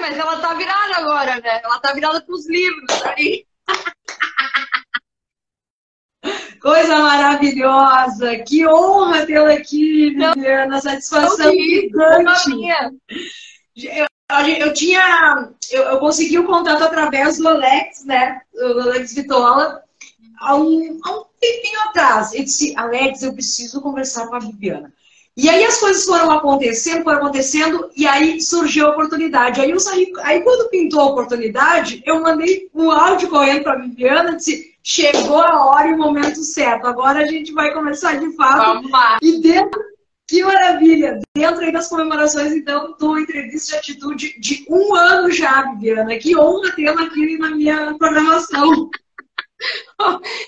Mas ela tá virada agora, né? Ela tá virada pros livros aí. Coisa maravilhosa! Que honra tê-la aqui, Viviana. Satisfação gigante. Eu, eu tinha. Eu, eu, consegui o contato através do Alex, né? O Alex Vitola, há um, há um tempinho atrás. Ele disse: Alex, eu preciso conversar com a Viviana. E aí as coisas foram acontecendo, foram acontecendo, e aí surgiu a oportunidade. Aí eu saí, aí quando pintou a oportunidade, eu mandei um áudio correndo para a Viviana, disse, chegou a hora e o momento certo. Agora a gente vai começar de fato. Vamos lá. E dentro, que maravilha! Dentro aí das comemorações, então, do entrevista de atitude de um ano já, Viviana. Que honra tê-la aqui na minha programação.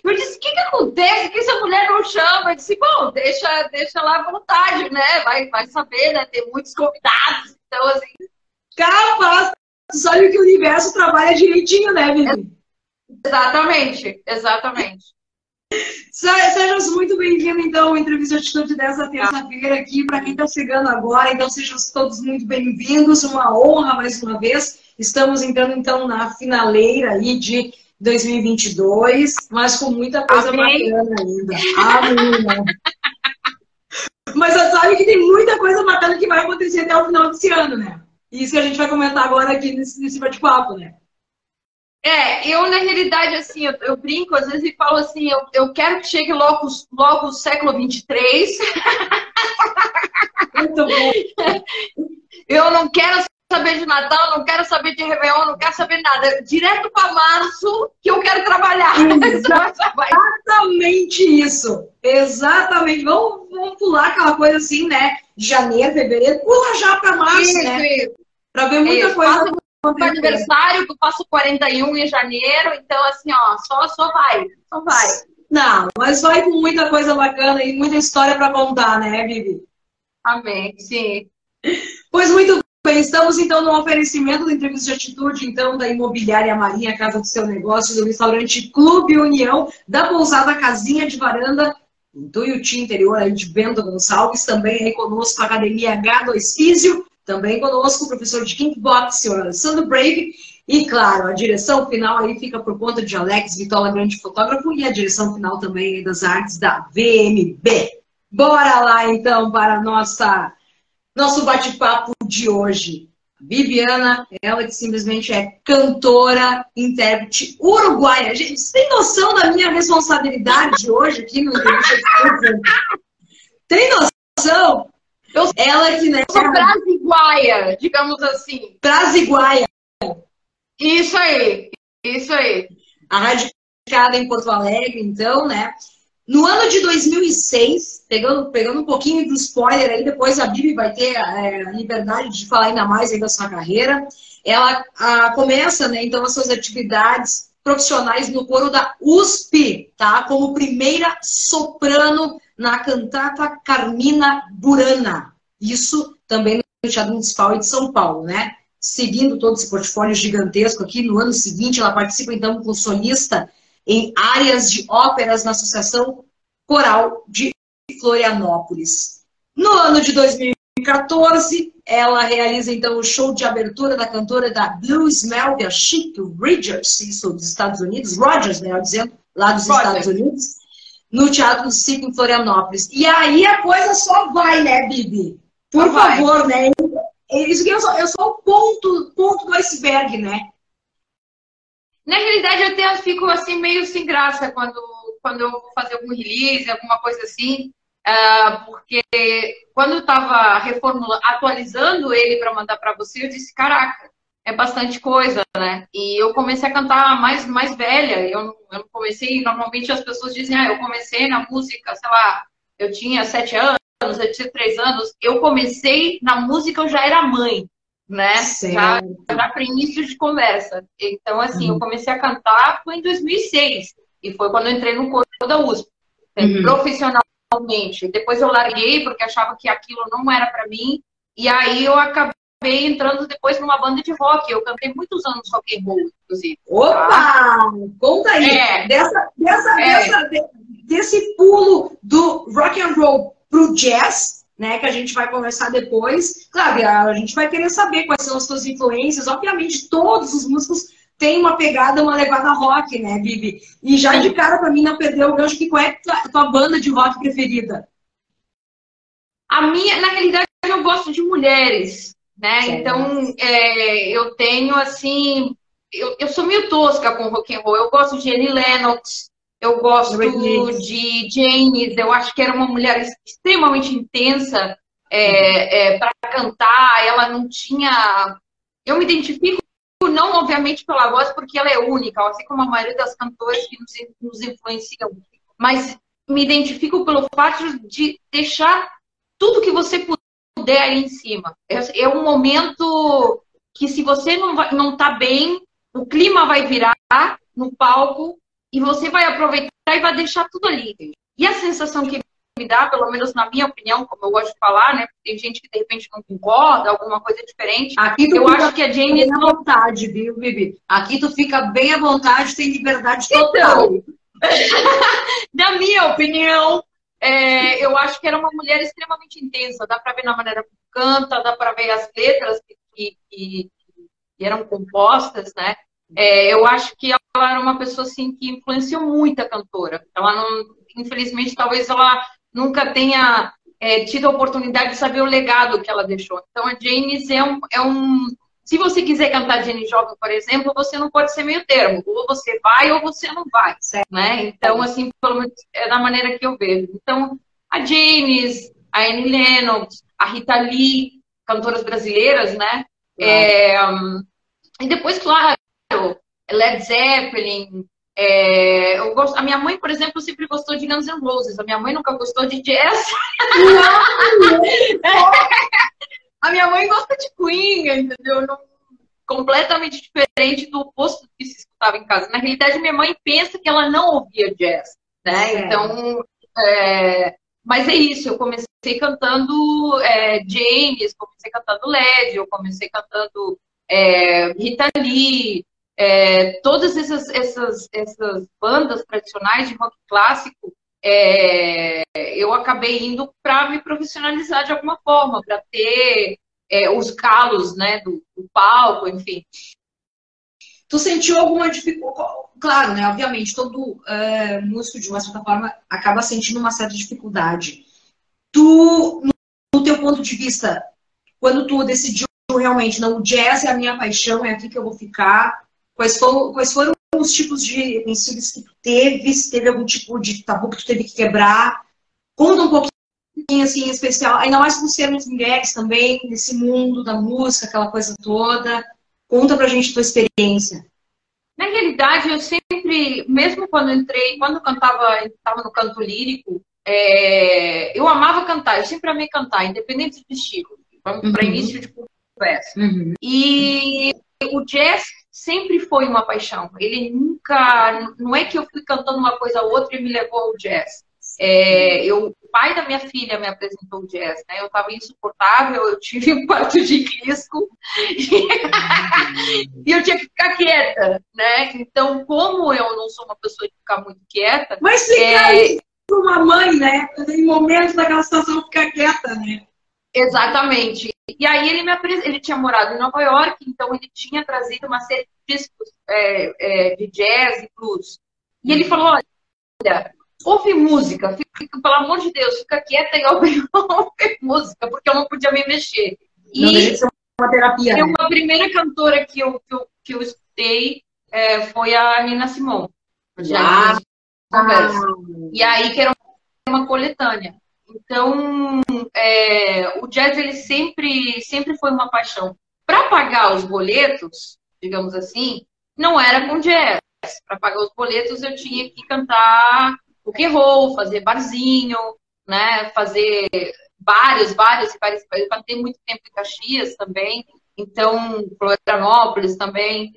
Eu disse, o que, que acontece que essa mulher não chama? Eu disse, bom, deixa, deixa lá à vontade, né? Vai, vai saber, né? Tem muitos convidados, então assim. Capaz! Tu sabe que o universo trabalha direitinho, né, Vivi? Exatamente, exatamente. Sejam muito bem-vindos, então, à entrevista de atitude dessa terça-feira aqui. Para quem está chegando agora, então sejam todos muito bem-vindos. Uma honra mais uma vez. Estamos entrando, então, na finaleira aí de 2022, mas com muita coisa Amém. bacana ainda. Amém. mas você sabe que tem muita coisa bacana que vai acontecer até o final desse ano, né? Isso que a gente vai comentar agora aqui nesse, nesse bate-papo, né? É, eu na realidade, assim, eu, eu, brinco às vezes e falo assim, eu, eu quero que chegue logo, logo o século 23. Muito bom. Eu não quero saber de Natal, não quero saber de Réveillon, não quero saber nada. Direto para março que eu quero trabalhar. Exatamente isso. Exatamente. Vamos, vamos pular aquela coisa assim, né? Janeiro, fevereiro, pula já para março, isso, né? Para ver muita isso. coisa. Faço aniversário, eu faço 41 em janeiro, então assim, ó, só, só vai, só vai. Não, mas vai com muita coisa bacana e muita história para contar, né, Vivi? Amém, sim. Pois muito Bem, estamos então no oferecimento da entrevista de atitude, então, da Imobiliária Marinha, Casa do Seu Negócio, do restaurante Clube União, da pousada Casinha de Varanda, em Tuiuti, interior aí de Bento Gonçalves, também aí conosco a Academia H2 Físio, também conosco o professor de Kickbox, senhor Alessandro Brave, e claro, a direção final aí fica por conta de Alex Vitola, grande fotógrafo, e a direção final também das artes da VMB. Bora lá então para a nossa nosso bate-papo de hoje. Viviana, ela que simplesmente é cantora, intérprete uruguaia. Gente, você tem noção da minha responsabilidade hoje aqui no Tem noção? Eu, ela que né, eu sou brasiguaia, digamos assim. Brasiguaia. Isso aí, isso aí. A radicada em Porto Alegre, então, né? No ano de 2006, pegando, pegando um pouquinho do spoiler aí, depois a Bibi vai ter é, a liberdade de falar ainda mais aí da sua carreira. Ela a, começa, né, então, as suas atividades profissionais no coro da USP, tá? Como primeira soprano na cantata Carmina Burana. Isso também no Teatro Municipal de São Paulo, né? Seguindo todo esse portfólio gigantesco aqui, no ano seguinte ela participa então como solista em áreas de óperas na Associação Coral de Florianópolis. No ano de 2014, ela realiza então o show de abertura da cantora da Blues Melvia Chic Rogers, isso dos Estados Unidos, Rogers, melhor dizendo, lá dos Rogers. Estados Unidos, no Teatro do Circo em Florianópolis. E aí a coisa só vai, né, Bibi? Por só favor, vai. né? Isso que eu sou, eu sou o ponto, ponto do iceberg, né? Na realidade, eu até fico assim meio sem graça quando, quando eu vou fazer algum release, alguma coisa assim, uh, porque quando eu estava reformulando, atualizando ele para mandar para você, eu disse, caraca, é bastante coisa, né? E eu comecei a cantar mais, mais velha. Eu, eu comecei, normalmente as pessoas dizem, ah, eu comecei na música, sei lá, eu tinha sete anos, eu tinha três anos. Eu comecei na música, eu já era mãe né? Já, já para início de conversa. Então, assim, uhum. eu comecei a cantar foi em 2006. E foi quando eu entrei no coro da USP, né, uhum. profissionalmente. Depois eu larguei porque achava que aquilo não era para mim. E aí eu acabei entrando depois numa banda de rock. Eu cantei muitos anos rock and roll, inclusive. Opa! Tá? Conta aí. É. Dessa, dessa, é. dessa, desse pulo do rock and roll pro jazz né, que a gente vai conversar depois. Claro, a gente vai querer saber quais são as suas influências. Obviamente, todos os músicos têm uma pegada, uma levada rock, né, Bibi? E já de cara, para mim, não perdeu o gancho, que qual é a tua banda de rock preferida? A minha, na realidade, eu gosto de mulheres, né? Sim. Então, é, eu tenho, assim... Eu, eu sou meio tosca com rock and roll. Eu gosto de Annie Lennox, eu gosto de Janis, eu acho que era uma mulher extremamente intensa é, é, para cantar. Ela não tinha. Eu me identifico, não obviamente pela voz, porque ela é única, assim como a maioria das cantoras que nos, nos influenciam, mas me identifico pelo fato de deixar tudo que você puder aí em cima. É, é um momento que, se você não, vai, não tá bem, o clima vai virar no palco e você vai aproveitar e vai deixar tudo ali. E a sensação que me dá, pelo menos na minha opinião, como eu gosto de falar, né? Tem gente que de repente não concorda, alguma coisa diferente. Aqui eu acho que a Jane bem à vontade, viu, Bibi? Aqui tu fica bem à vontade, tem liberdade total. Então, na minha opinião, é, eu acho que era uma mulher extremamente intensa. Dá para ver na maneira como canta, dá para ver as letras que, que, que, eram compostas, né? É, eu acho que ela era uma pessoa assim que influenciou muito a cantora. Ela não, infelizmente, talvez ela nunca tenha é, tido a oportunidade de saber o legado que ela deixou. Então a Janis é um, é um se você quiser cantar Jenny Jovem, por exemplo, você não pode ser meio termo. Ou você vai ou você não vai. Certo. Né? Então, assim, pelo menos é da maneira que eu vejo. Então, a Janis, a Annie Lennox, a Rita Lee, cantoras brasileiras, né? É, e depois, claro, Led Zeppelin. É, eu gosto, a minha mãe, por exemplo, sempre gostou de Guns N' Roses. A minha mãe nunca gostou de jazz. a minha mãe gosta de Queen, entendeu? Não, completamente diferente do oposto que se escutava em casa. Na realidade, minha mãe pensa que ela não ouvia jazz, né? É. Então, é, mas é isso. Eu comecei cantando é, James, comecei cantando Led, eu comecei cantando é, Rita Lee, é, todas essas, essas, essas bandas tradicionais de rock clássico, é, eu acabei indo para me profissionalizar de alguma forma, para ter é, os calos né, do, do, palco, enfim. Tu sentiu alguma dificuldade? Claro, né? Obviamente, todo é, músico, de uma certa forma, acaba sentindo uma certa dificuldade. Tu, no teu ponto de vista, quando tu decidiu realmente, não, o jazz é a minha paixão, é aqui que eu vou ficar, Quais foram, quais foram os tipos de vencidos que tu teve? Se teve algum tipo de tabu que tu teve que quebrar? Conta um pouquinho, assim, em especial, ainda mais por sermos mulheres também, nesse mundo da música, aquela coisa toda. Conta pra gente tua experiência. Na realidade, eu sempre, mesmo quando entrei, quando cantava, estava no canto lírico, é, eu amava cantar, eu sempre amei cantar, independente do estilo. Vamos uhum. para início de conversa. Uhum. E o jazz sempre foi uma paixão. Ele nunca. Não é que eu fui cantando uma coisa ou outra e me levou ao jazz. É, eu, o pai da minha filha me apresentou o jazz, né? Eu estava insuportável, eu tive um quarto de risco e eu tinha que ficar quieta, né? Então, como eu não sou uma pessoa de ficar muito quieta. Mas ficar é... para uma mãe, né? Em momentos daquela situação, ficar quieta, né? Exatamente. E aí ele me apres... ele tinha morado em Nova York, então ele tinha trazido uma série de discos é, é, de jazz e blues. E ele falou, olha, ouve música, fica, pelo amor de Deus, fica quieta e ouve, ouve música, porque eu não podia me mexer. E não uma terapia. Né? Uma primeira cantora que eu, que eu, que eu escutei é, foi a Nina Simone. Já ah, E aí que era uma coletânea. Então, é, o jazz ele sempre, sempre foi uma paixão. Para pagar os boletos, digamos assim, não era com jazz. Para pagar os boletos, eu tinha que cantar rock and roll, fazer barzinho, né? Fazer vários, vários, vários. Eu cantei muito tempo em Caxias também, então Florianópolis também.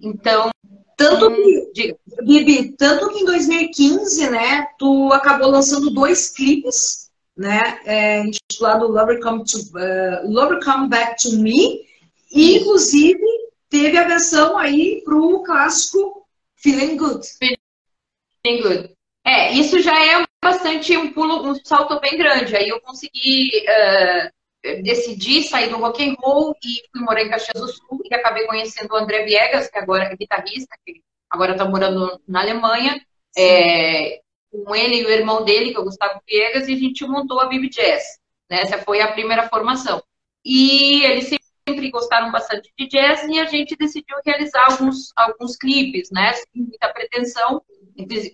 Então, tanto que, Bibi, tanto que em 2015, né, tu acabou lançando dois clipes né, é, intitulado Lover Come, to, uh, Lover Come Back to Me, e inclusive teve a versão aí pro clássico Feeling Good. Feeling Good. É, isso já é bastante um pulo, um salto bem grande. Aí eu consegui uh, decidir sair do rock and roll e fui morar em Caxias do Sul e acabei conhecendo o André Viegas, que agora é guitarrista, que agora está morando na Alemanha. É, com ele e o irmão dele, que é o Gustavo Viegas, e a gente montou a Vivi Jazz. Né? Essa foi a primeira formação. E eles sempre gostaram bastante de jazz e a gente decidiu realizar alguns, alguns clipes, né? Sem muita pretensão.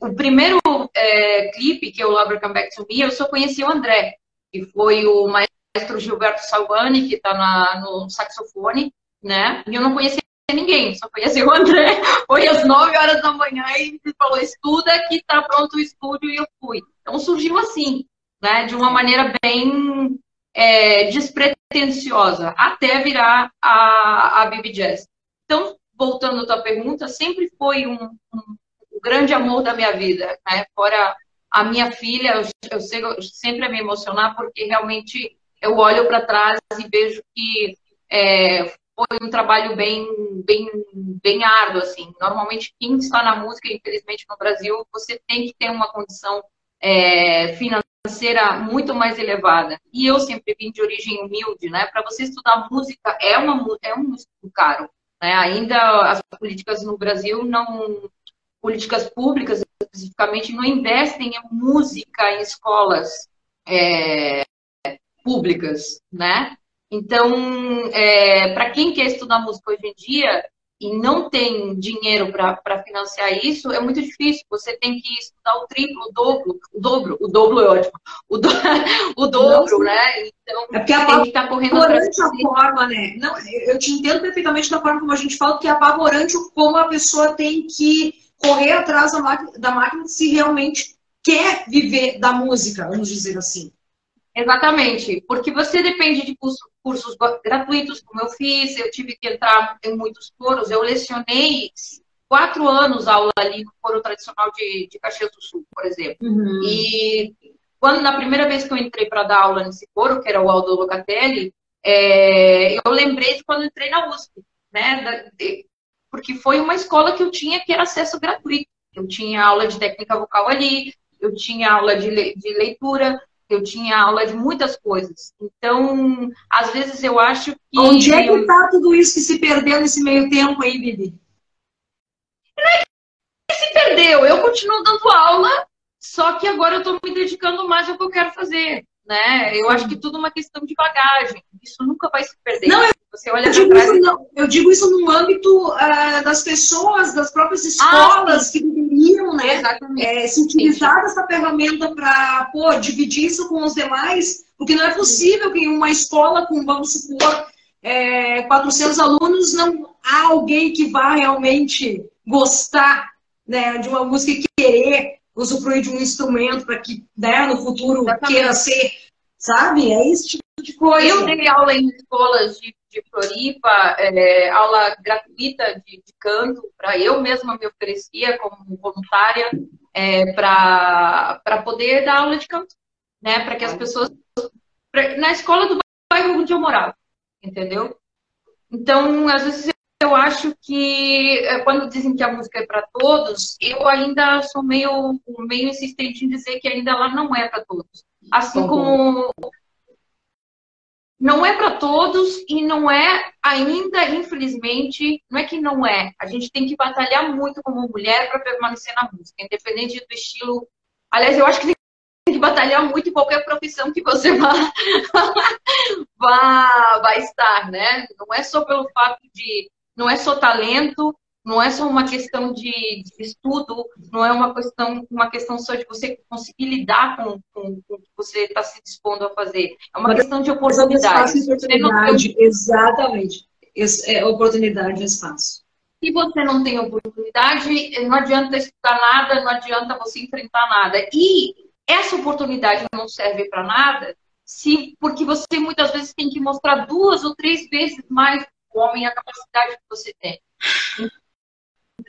O primeiro é, clipe, que é o Lover Come Back to Me, eu só conheci o André, que foi o maestro Gilberto Salvani, que está no saxofone, né? E eu não conhecia ninguém, só conheci o André. Foi às 9 horas da manhã e ele falou: estuda que está pronto o estúdio, e eu fui. Então surgiu assim, né? De uma maneira bem é, despretensiosa, até virar a, a Bibi Jazz. Então, voltando à tua pergunta, sempre foi um, um, um grande amor da minha vida, né? Fora a minha filha, eu, eu, sei, eu sempre me emocionar porque realmente eu olho para trás e vejo que é, foi um trabalho bem, bem, bem árduo, assim. Normalmente, quem está na música, infelizmente, no Brasil, você tem que ter uma condição é, financeira muito mais elevada. E eu sempre vim de origem humilde, né? Para você estudar música é, uma, é um estudo caro. Né? Ainda as políticas no Brasil não. Políticas públicas, especificamente, não investem em música em escolas é, públicas, né? Então, é, para quem quer estudar música hoje em dia, e não tem dinheiro para financiar isso, é muito difícil. Você tem que estudar o triplo, o dobro, o dobro, o dobro é ótimo, o, do, o dobro, Nossa. né? Então, é porque tem que estar tá correndo atrás. a forma, né? Não, eu te entendo perfeitamente da forma como a gente fala, que é apavorante como a pessoa tem que correr atrás da máquina, da máquina se realmente quer viver da música, vamos dizer assim. Exatamente, porque você depende de curso, cursos gratuitos, como eu fiz, eu tive que entrar em muitos coros, eu lecionei quatro anos aula ali no coro tradicional de, de Caxias do Sul, por exemplo. Uhum. E quando na primeira vez que eu entrei para dar aula nesse coro, que era o Aldo Locatelli, é, eu lembrei de quando entrei na USP, né? Da, de, porque foi uma escola que eu tinha que era acesso gratuito. Eu tinha aula de técnica vocal ali, eu tinha aula de, de leitura, eu tinha aula de muitas coisas. Então, às vezes eu acho que. Onde é que está tudo isso que se perdeu nesse meio tempo aí, Bibi? Não é que se perdeu, eu continuo dando aula, só que agora eu estou me dedicando mais ao que eu quero fazer. Né? Eu acho que tudo é uma questão de bagagem. Isso nunca vai se perder. Não, você olha eu, digo isso, não, eu digo isso no âmbito uh, das pessoas, das próprias escolas ah, que deveriam né, é, se utilizar sim. dessa ferramenta para dividir isso com os demais, porque não é possível que em uma escola com, vamos supor, é, 400 alunos, não há alguém que vá realmente gostar né, de uma música e querer usufruir de um instrumento para que né, no futuro Exatamente. queira ser, sabe? É esse tipo de coisa. Eu dei aula em escolas de, de Floripa, é, aula gratuita de, de canto, para eu mesma me oferecia como voluntária é, para poder dar aula de canto, né? Para que as pessoas. Pra, na escola do bairro onde eu morava, entendeu? Então, às vezes eu acho que é, quando dizem que a música é para todos, eu ainda sou meio, meio insistente em dizer que ainda ela não é para todos. Assim como não é para todos e não é ainda, infelizmente, não é que não é. A gente tem que batalhar muito como mulher para permanecer na música, independente do estilo. Aliás, eu acho que tem que batalhar muito em qualquer profissão que você vá, vá, vá estar, né? Não é só pelo fato de, não é só talento, não é só uma questão de, de, estudo, não é uma questão, uma questão só de você conseguir lidar com, com, com o que você está se dispondo a fazer. É uma Mas questão de oportunidade. oportunidade exatamente. É, oportunidade e espaço. Se você não tem oportunidade, não adianta estudar nada, não adianta você enfrentar nada. E essa oportunidade não serve para nada se porque você muitas vezes tem que mostrar duas ou três vezes mais o homem a capacidade que você tem.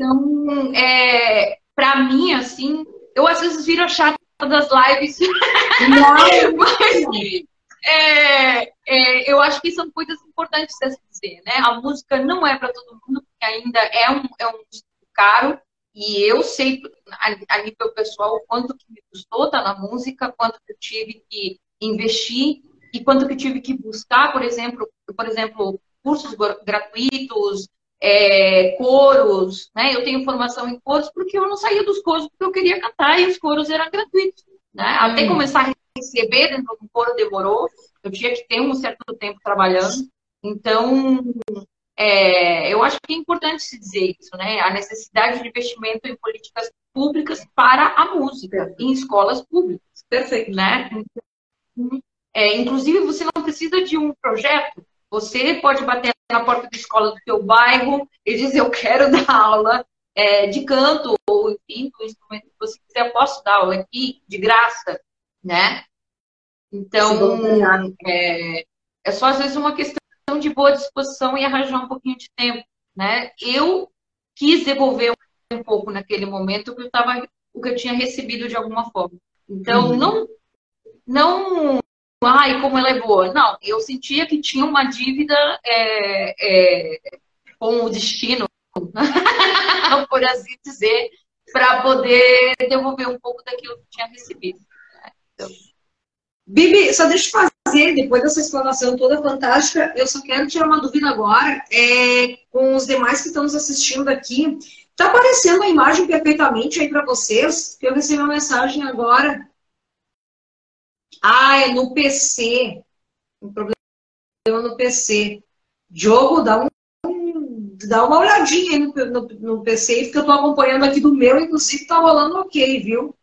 Então, é, para mim, assim, eu às vezes viro a chata das lives. Mas, é, é, eu acho que são coisas importantes a se dizer, né? A música não é para todo mundo, porque ainda é um, é um caro, E eu sei, a, a nível pessoal, quanto que me custou estar na música, quanto que eu tive que investir e quanto que eu tive que buscar, por exemplo, por exemplo, cursos gratuitos, é, coros, né? Eu tenho formação em coros porque eu não saía dos coros porque eu queria cantar e os coros eram gratuitos, né? Hum. Até começar a receber dentro do coro demorou, eu tinha que ter um certo tempo trabalhando. Então, é, eu acho que é importante se dizer isso, né? A necessidade de investimento em políticas públicas para a música, em escolas públicas. Perfeito. Né? É, inclusive, você não precisa de um projeto, você pode bater na porta da escola do seu bairro e dizer, eu quero dar aula é, de canto, ou enfim, do instrumento que você quiser, eu posso dar aula aqui de graça, né? Então, é, é só às vezes uma questão de boa disposição e arranjar um pouquinho de tempo, né? Eu quis devolver um pouco naquele momento o que eu tava, o que eu tinha recebido de alguma forma. Então, uhum. não, não, ai, como ela é boa. Não, eu sentia que tinha uma dívida é, é, com o destino, por assim dizer, para poder devolver um pouco daquilo que eu tinha recebido. Né? Então, Bibi, só deixa eu fazer, depois dessa explanação toda fantástica, eu só quero tirar uma dúvida agora é, com os demais que estão nos assistindo aqui. Tá aparecendo a imagem perfeitamente aí para vocês? Que eu recebi uma mensagem agora. Ah, é no PC. Um problema no PC. Diogo, dá, um, dá uma olhadinha aí no, no, no PC, porque eu tô acompanhando aqui do meu, inclusive tá rolando ok, viu?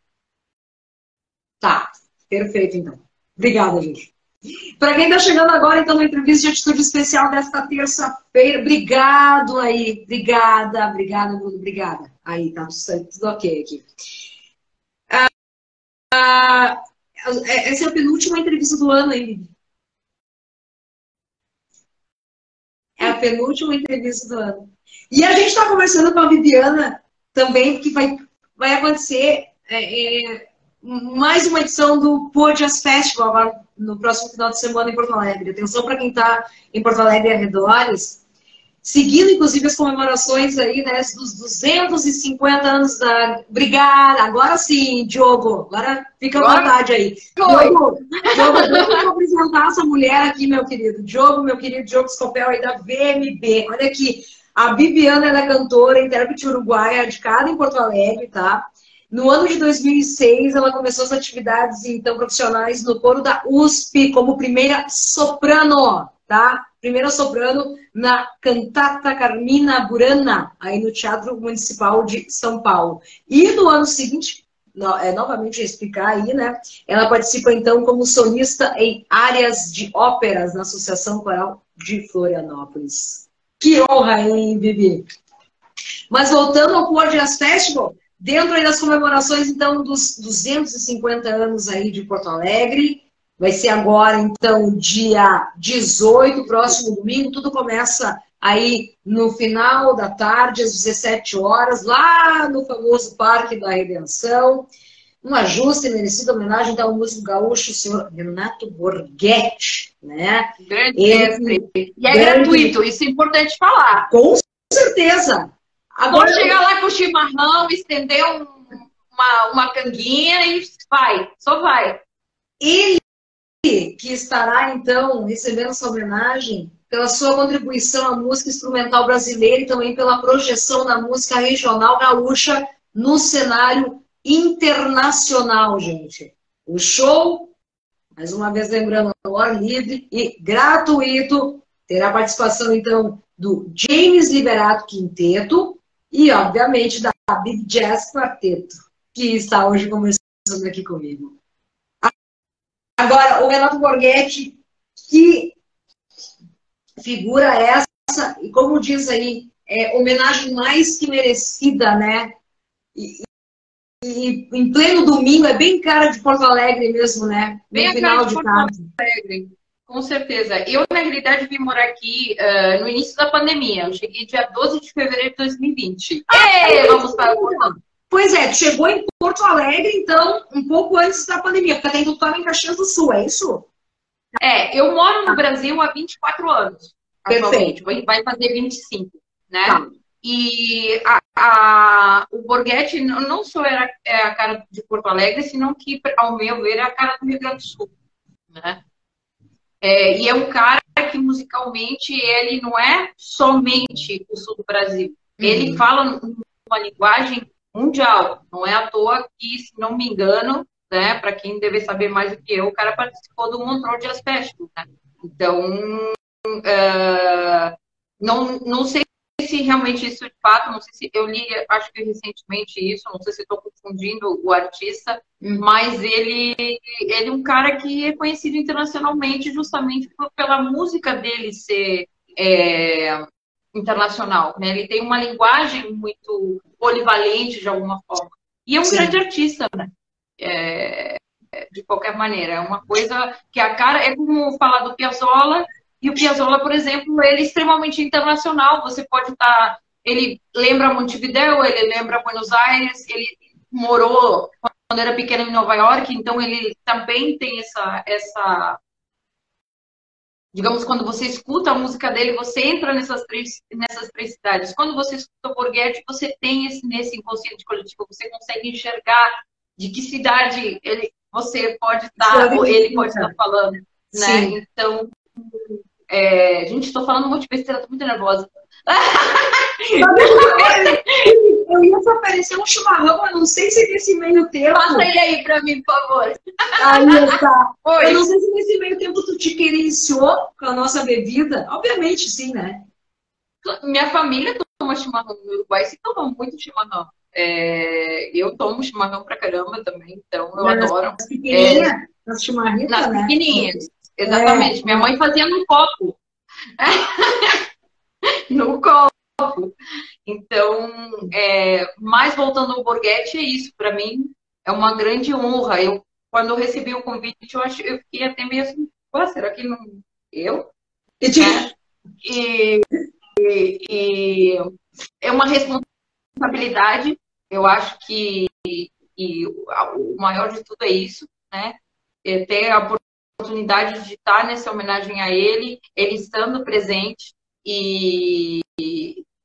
Tá, perfeito então. Obrigada, gente. Para quem está chegando agora, então, na entrevista de atitude especial desta terça-feira, obrigado aí, obrigada, obrigada, Bruno, obrigada. Aí, tá tudo, tudo ok aqui. Ah, essa é a penúltima entrevista do ano, hein, É a penúltima entrevista do ano. E a gente está conversando com a Viviana também, que vai, vai acontecer é, é, mais uma edição do Podias Festival agora no próximo final de semana em Porto Alegre. Atenção para quem está em Porto Alegre e arredores. Seguindo, inclusive, as comemorações aí, né, dos 250 anos da Obrigada! Agora sim, Diogo. Agora fica à vontade aí. Diogo, Diogo, eu vou apresentar essa mulher aqui, meu querido. Diogo, meu querido Diogo Scopel aí da VMB. Olha aqui. A Bibiana, ela é cantora, intérprete uruguaia, radicada em Porto Alegre, tá? No ano de 2006, ela começou as atividades então profissionais no coro da USP como primeira soprano, tá? Primeira soprano na Cantata Carmina Burana, aí no Teatro Municipal de São Paulo. E no ano seguinte, é, novamente explicar aí, né? Ela participa então como solista em áreas de óperas na Associação Coral de Florianópolis. Que honra, hein, Bibi? Mas voltando ao Poor Jazz Festival, Dentro das comemorações, então, dos 250 anos aí de Porto Alegre, vai ser agora, então, dia 18, próximo domingo, tudo começa aí no final da tarde, às 17 horas, lá no famoso Parque da Redenção. Uma justa e merecida homenagem ao músico gaúcho, o senhor Renato Borghetti, né? Grande E é grande... gratuito, isso é importante falar. Com certeza. Agora chegar lá com o chimarrão, estender um, uma, uma canguinha e vai, só vai. Ele que estará, então, recebendo essa homenagem pela sua contribuição à música instrumental brasileira e também pela projeção da música regional gaúcha no cenário internacional, gente. O show, mais uma vez lembrando, ao ar livre e gratuito, terá participação, então, do James Liberato Quinteto, e, obviamente, da Big Jazz Quarteto, que está hoje conversando aqui comigo. Agora, o Renato Borghetti, que figura essa, e como diz aí, é homenagem mais que merecida, né? E, e, em pleno domingo, é bem cara de Porto Alegre mesmo, né? No bem final de, de tarde. Alegre. Com certeza. Eu, na realidade, vim morar aqui uh, no início da pandemia. Eu cheguei dia 12 de fevereiro de 2020. Ah, Ei, vamos para o Pois é, chegou em Porto Alegre, então, um pouco antes da pandemia, porque então estava em Caxias do Sul, é isso? É, eu moro no Brasil há 24 anos. Perfeito. Vai fazer 25, né? Tá. e a, a, o Borghetti não só era é a cara de Porto Alegre, senão que, ao meu ver, é a cara do Rio Grande do Sul. Né? É, e é um cara que musicalmente ele não é somente o sul do Brasil. Ele uhum. fala uma linguagem mundial. Não é à toa que, se não me engano, né, para quem deve saber mais do que eu, o cara participou do Montreux de Aspecto. Né? Então, uh, não, não sei se realmente isso de fato, não sei se eu li, acho que recentemente isso, não sei se estou confundindo o artista, uhum. mas ele, ele é um cara que é conhecido internacionalmente justamente por, pela música dele ser é, internacional, né? Ele tem uma linguagem muito polivalente de alguma forma e é um Sim. grande artista, né? É, de qualquer maneira, é uma coisa que a cara é como falar do Piazzolla e o Piazzolla, por exemplo, ele é extremamente internacional. Você pode estar. Tá, ele lembra Montevideo, ele lembra Buenos Aires, ele morou quando era pequeno em Nova York, então ele também tem essa. essa digamos, quando você escuta a música dele, você entra nessas três, nessas três cidades. Quando você escuta o Borghetti, você tem esse, nesse inconsciente coletivo, você consegue enxergar de que cidade ele, você pode estar, ou ele pode estar falando. Né? Então, é, gente, estou falando um monte de besteira, tô muito nervosa. Eu ia te oferecer um chimarrão, eu não sei se nesse meio tempo. Passa ele aí pra mim, por favor. Aí tá. Oi. Eu não sei se nesse meio tempo tu te querenciou com a nossa bebida. Obviamente, sim, né? Minha família toma chimarrão no Uruguai, se toma muito chimarrão. É, eu tomo chimarrão pra caramba também, então eu Mas adoro. As pequenininhas, é, as chimarritas, Nas né? pequenininhas. Exatamente. É. Minha mãe fazia no copo. no copo. Então, é, mais voltando ao Borghetti, é isso. Para mim, é uma grande honra. Eu, quando eu recebi o convite, eu, acho, eu fiquei até meio assim, será que não... Eu? É. E, e, e, é uma responsabilidade. Eu acho que e, o maior de tudo é isso, né? É ter a oportunidade de estar nessa homenagem a ele, ele estando presente e,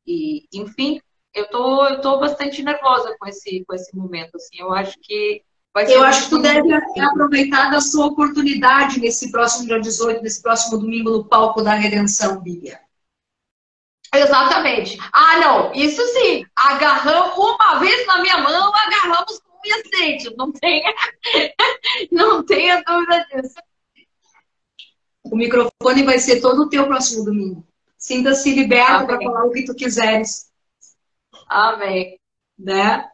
e enfim, eu tô, eu tô bastante nervosa com esse, com esse momento, assim, eu acho que vai ser Eu acho que tu deve aproveitar da sua oportunidade nesse próximo dia 18, nesse próximo domingo no palco da Redenção, Bíblia. Exatamente. Ah, não, isso sim, agarramos uma vez na minha mão, agarramos com o aceite, não tenha, não tenha dúvida disso. O microfone vai ser todo o teu próximo domingo. Sinta-se liberto para falar o que tu quiseres. Amém. Né?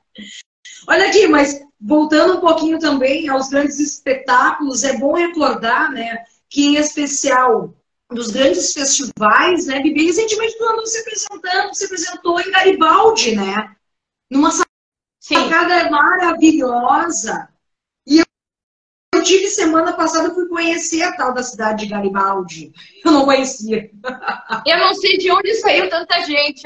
Olha aqui, mas voltando um pouquinho também aos grandes espetáculos, é bom recordar, né, que em especial dos grandes festivais, né, Bibi, recentemente tu andou se apresentando, se apresentou em Garibaldi, né? Numa sacada maravilhosa. Eu tive semana passada, fui conhecer a tal da cidade de Garibaldi. Eu não conhecia. Eu não sei de onde saiu tanta gente.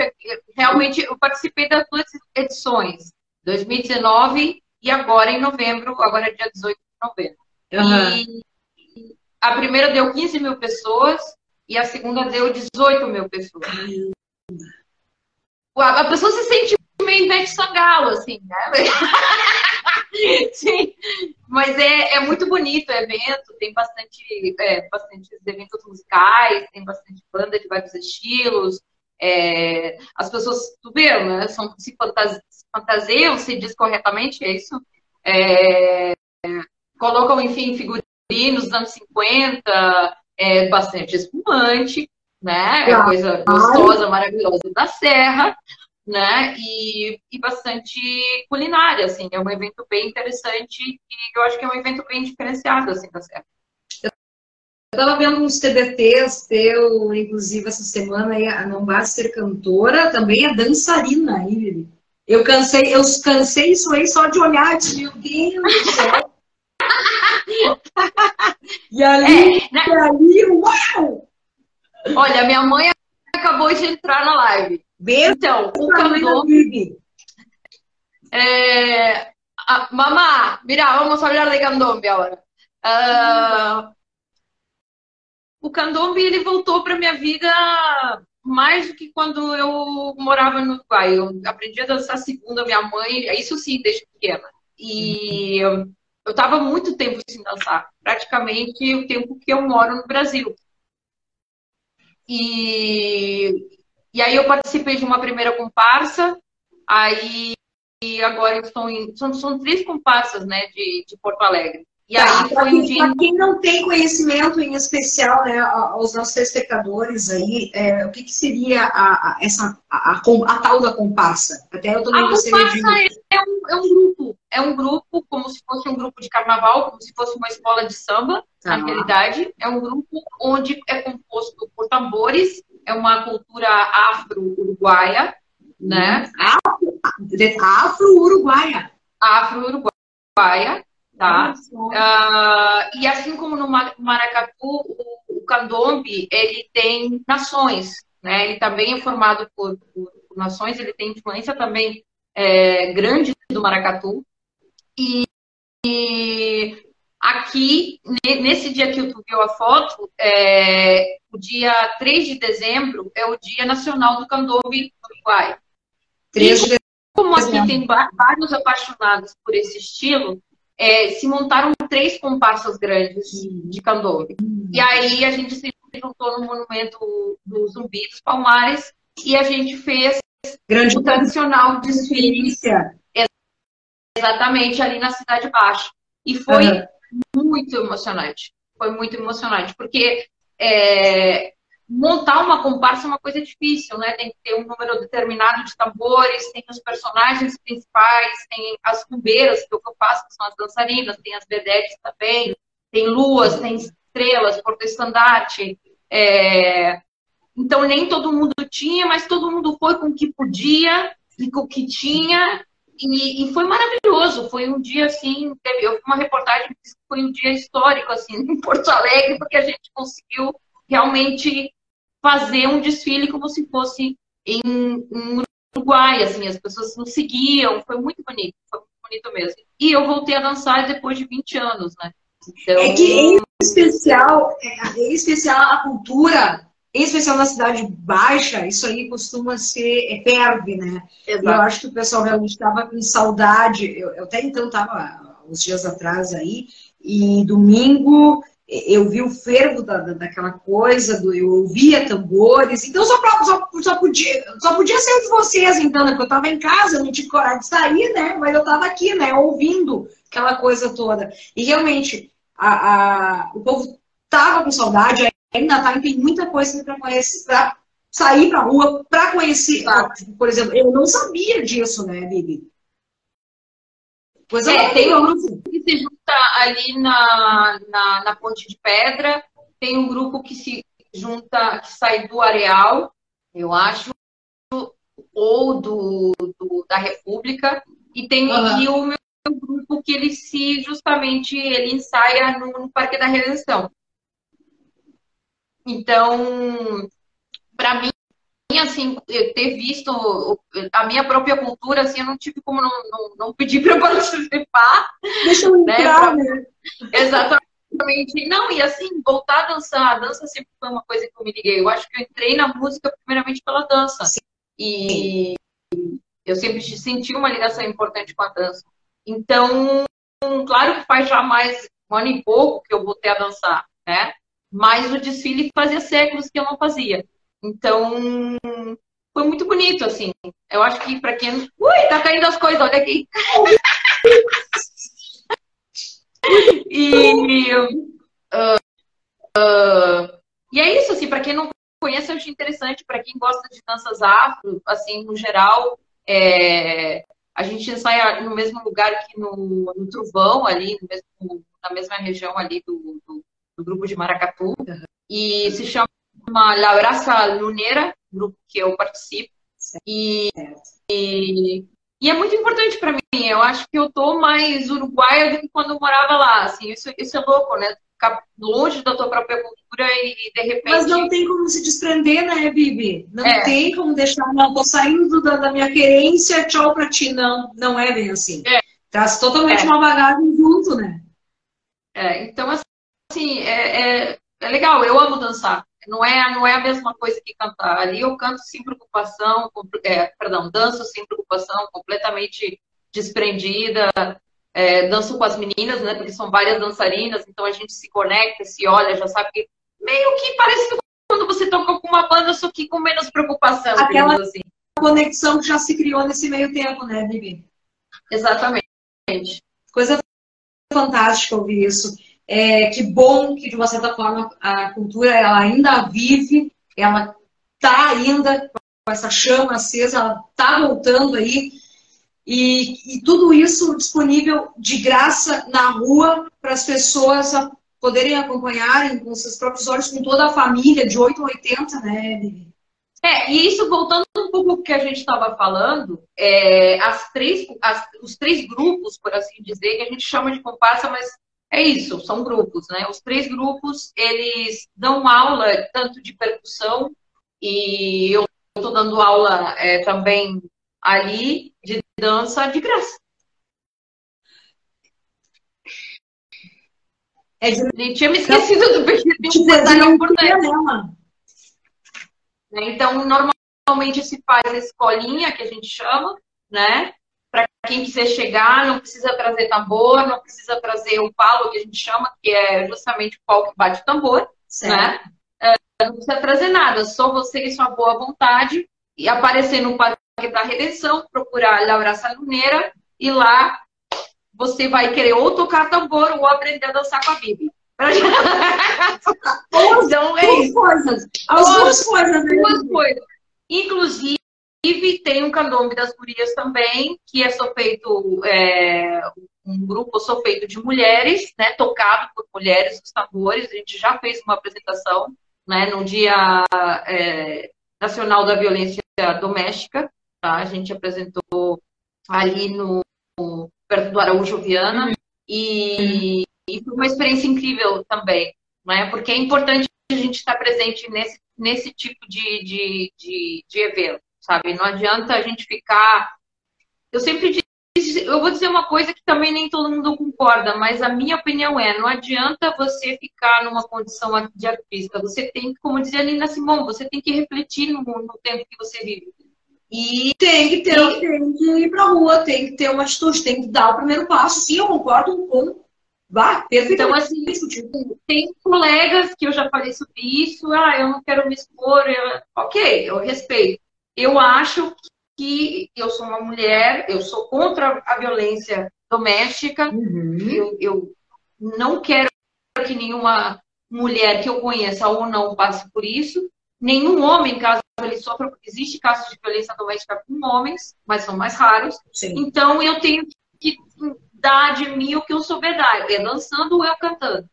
Realmente, eu participei das duas edições, 2019 e agora em novembro, agora é dia 18 de novembro. Uhum. E a primeira deu 15 mil pessoas e a segunda deu 18 mil pessoas. Caramba. A pessoa se sente meio Ivete Sangalo, assim, né? Sim, mas é, é muito bonito o evento, tem bastante, é, bastante eventos musicais, tem bastante banda de vários estilos. É, as pessoas, tu vê, né, são, se fantasiam, se diz corretamente, é isso? É, colocam, enfim, figurinos dos anos 50, é, bastante espumante, né? É coisa gostosa, maravilhosa da Serra né? E, e bastante culinária, assim. É um evento bem interessante e eu acho que é um evento bem diferenciado, assim, da Serra. Eu estava vendo uns TBTs teu, inclusive, essa semana, aí, a Não Basta Ser Cantora, também é dançarina aí, Eu cansei, eu cansei isso aí só de olhar, de, meu Deus do céu. e ali, é, né? e ali, uau! Olha, minha mãe acabou de entrar na live. Então, o candomblé... Eh, ah, mamá, mira, vamos a hablar de candomblé agora. Uh, o candomblé ele voltou para minha vida mais do que quando eu morava no Uruguai. Eu aprendi a dançar segundo a minha mãe, isso sim, desde pequena. E eu estava muito tempo sem dançar, praticamente o tempo que eu moro no Brasil. E, e aí eu participei de uma primeira comparsa, aí agora estou em. São, são três comparsas né, de, de Porto Alegre. E tá, aí foi um dia... Para quem não tem conhecimento em especial, né, aos nossos espectadores aí, é, o que, que seria a, a essa, a, a, a, tal da comparsa? Até eu também a gostaria de... É um, é um grupo, é um grupo como se fosse um grupo de carnaval, como se fosse uma escola de samba, tá. na realidade. É um grupo onde é composto por tambores, é uma cultura afro-uruguaia, né? Afro-uruguaia. Afro-uruguaia tá? Uh, e assim como no Maracatu, o, o candombe, ele tem nações, né? Ele também é formado por, por nações, ele tem influência também é, grande do maracatu. E, e, aqui, nesse dia que tu viu a foto, é, o dia 3 de dezembro é o Dia Nacional do Candombe do Uruguai. 3 de como aqui tem vários apaixonados por esse estilo, é, se montaram três comparsas grandes de candombe. E aí a gente se juntou no monumento do Zumbi dos Palmares e a gente fez Grande o tradicional desfile. Exatamente, ali na Cidade Baixa. E foi uhum. Muito emocionante. Foi muito emocionante, porque é, montar uma comparsa é uma coisa difícil, né? Tem que ter um número determinado de tambores, tem os personagens principais, tem as cumbeiras, que é eu faço, que são as dançarinas, tem as vedetes também, tem luas, tem estrelas, porta-estandarte. É... Então, nem todo mundo tinha, mas todo mundo foi com o que podia e com o que tinha. E, e foi maravilhoso. Foi um dia, assim, teve, uma reportagem foi um dia histórico, assim, em Porto Alegre, porque a gente conseguiu realmente fazer um desfile como se fosse em, em Uruguai, assim, as pessoas nos seguiam, foi muito bonito, foi muito bonito mesmo. E eu voltei a dançar depois de 20 anos, né? Então... É que em especial, é, em especial a cultura, em especial na cidade baixa, isso aí costuma ser, é, ferve, né? Exato. Eu acho que o pessoal realmente estava com saudade, eu, eu até então estava uns dias atrás aí, e domingo eu vi o fervo da, daquela coisa, do, eu ouvia tambores, então só, só, só, podia, só podia ser de vocês, então, né? Porque eu estava em casa, eu não tinha coragem de sair, né? Mas eu estava aqui, né? Ouvindo aquela coisa toda. E realmente, a, a, o povo tava com saudade, ainda tá, tem muita coisa para conhecer, para sair para rua, para conhecer. Por exemplo, eu não sabia disso, né, Bibi? Pois é, tem um grupo que se junta ali na, na, na Ponte de Pedra, tem um grupo que se junta, que sai do Areal, eu acho, ou do, do da República, e tem uhum. e o meu grupo que ele se justamente ele ensaia no, no Parque da Redenção. Então, para mim assim, ter visto a minha própria cultura, assim, eu não tive como não, não, não pedir para participar. Deixa eu né, entrar, né? né? Exatamente. Não, e assim, voltar a dançar. A dança sempre foi uma coisa que eu me liguei. Eu acho que eu entrei na música primeiramente pela dança. Sim. E eu sempre senti uma ligação importante com a dança. Então, claro que faz já mais um ano e pouco que eu voltei a dançar, né? Mas o desfile fazia séculos que eu não fazia. Então, foi muito bonito, assim. Eu acho que para quem. Ui, tá caindo as coisas, olha aqui. e. Uh, uh, e é isso, assim, para quem não conhece, eu acho interessante. Para quem gosta de danças afro, assim, no geral, é, a gente ensaia no mesmo lugar que no, no Truvão, ali, no mesmo, na mesma região ali do, do, do grupo de Maracatu. E se chama uma La Braça Luneira, grupo que eu participo. E, e, e, é muito importante para mim. Eu acho que eu tô mais uruguaia do que quando eu morava lá. Assim, isso, isso é louco, né? Ficar longe da tua própria cultura e, de repente. Mas não tem como se desprender, né, Bibi? Não é. tem como deixar, não, tô saindo da, da, minha querência, tchau pra ti. Não, não é bem assim. É. Traz totalmente é. uma bagagem junto, né? É, então, assim, é, é, é legal, eu amo dançar. Não é, não é a mesma coisa que cantar. Ali eu canto sem preocupação, é, perdão, danço sem preocupação, completamente desprendida, é, danço com as meninas, né? Porque são várias dançarinas, então a gente se conecta, se olha, já sabe que meio que parece quando você toca com uma banda, só que com menos preocupação. Aquela assim. conexão que já se criou nesse meio tempo, né, Bibi? Exatamente. Coisa fantástica ouvir isso. É, que bom que, de uma certa forma, a cultura ela ainda vive, ela está ainda com essa chama acesa, ela está voltando aí. E, e, tudo isso disponível de graça na rua para as pessoas poderem acompanharem com seus próprios olhos, com toda a família, de 8 a 80, né, Vivi? É, e isso voltando um pouco ao que a gente estava falando, é, as três, as, os três grupos, por assim dizer, que a gente chama de comparsa, mas é isso, são grupos, né? Os três grupos, eles dão aula tanto de percussão, e eu estou dando aula é, também ali de dança de graça. É de... Nem tinha me esquecido do pedido de um detalhe importante. Né? Então, normalmente se faz a escolinha, que a gente chama, né? Para quem quiser chegar, não precisa trazer tambor, não precisa trazer o palo, que a gente chama, que é justamente o pau que bate o tambor, certo. né? Não precisa trazer nada, só você e sua boa vontade e aparecer no Parque da Redenção, procurar Laura Saluneira e lá você vai querer ou tocar tambor ou aprender a dançar com a Bibi. então, é isso. coisas. As duas coisas. Né? Duas coisas. Inclusive, tem um candombe das gurias também, que é só feito, é, um grupo só feito de mulheres, né, tocado por mulheres, os tambores. A gente já fez uma apresentação né, no Dia é, Nacional da Violência Doméstica. Tá? A gente apresentou ali no perto do Araújo Viana. Uhum. E, e foi uma experiência incrível também, né? Porque é importante a gente estar presente nesse, nesse tipo de, de, de, de evento, sabe? Não adianta a gente ficar. Eu sempre disse, eu vou dizer uma coisa que também nem todo mundo concorda, mas a minha opinião é: não adianta você ficar numa condição de artista. Você tem, como dizia a Nina Simão, você tem que refletir no, no tempo que você vive. E tem que ter, e... tem que ir pra rua, tem que ter uma atitude, tem que dar o primeiro passo. Sim, eu concordo com Vá, então, assim, tem colegas que eu já falei sobre isso, ah, eu não quero me expor, eu... ok, eu respeito. Eu acho que eu sou uma mulher, eu sou contra a violência doméstica, uhum. eu, eu não quero que nenhuma mulher que eu conheça ou não passe por isso, nenhum homem, caso ele sofra, porque existe casos de violência doméstica com homens, mas são mais raros. Sim. Então eu tenho que dar de mim o que eu souber dar, é dançando ou eu cantando.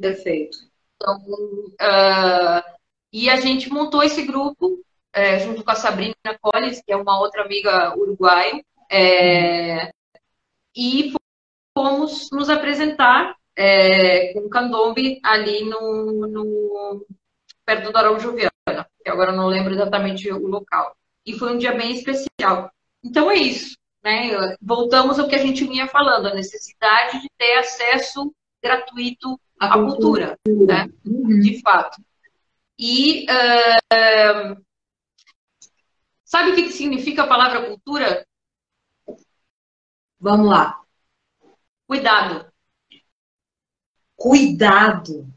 Perfeito. Então, uh, e a gente montou esse grupo é, junto com a Sabrina Colles, que é uma outra amiga uruguaia, é, e fomos nos apresentar é, com candombe ali no, no perto do Araújo Viana, que agora não lembro exatamente o local. E foi um dia bem especial. Então é isso. Né? Voltamos ao que a gente vinha falando, a necessidade de ter acesso gratuito à cultura, cultura né? Uhum. de fato. E uh, sabe o que significa a palavra cultura? Vamos lá. Cuidado. Cuidado.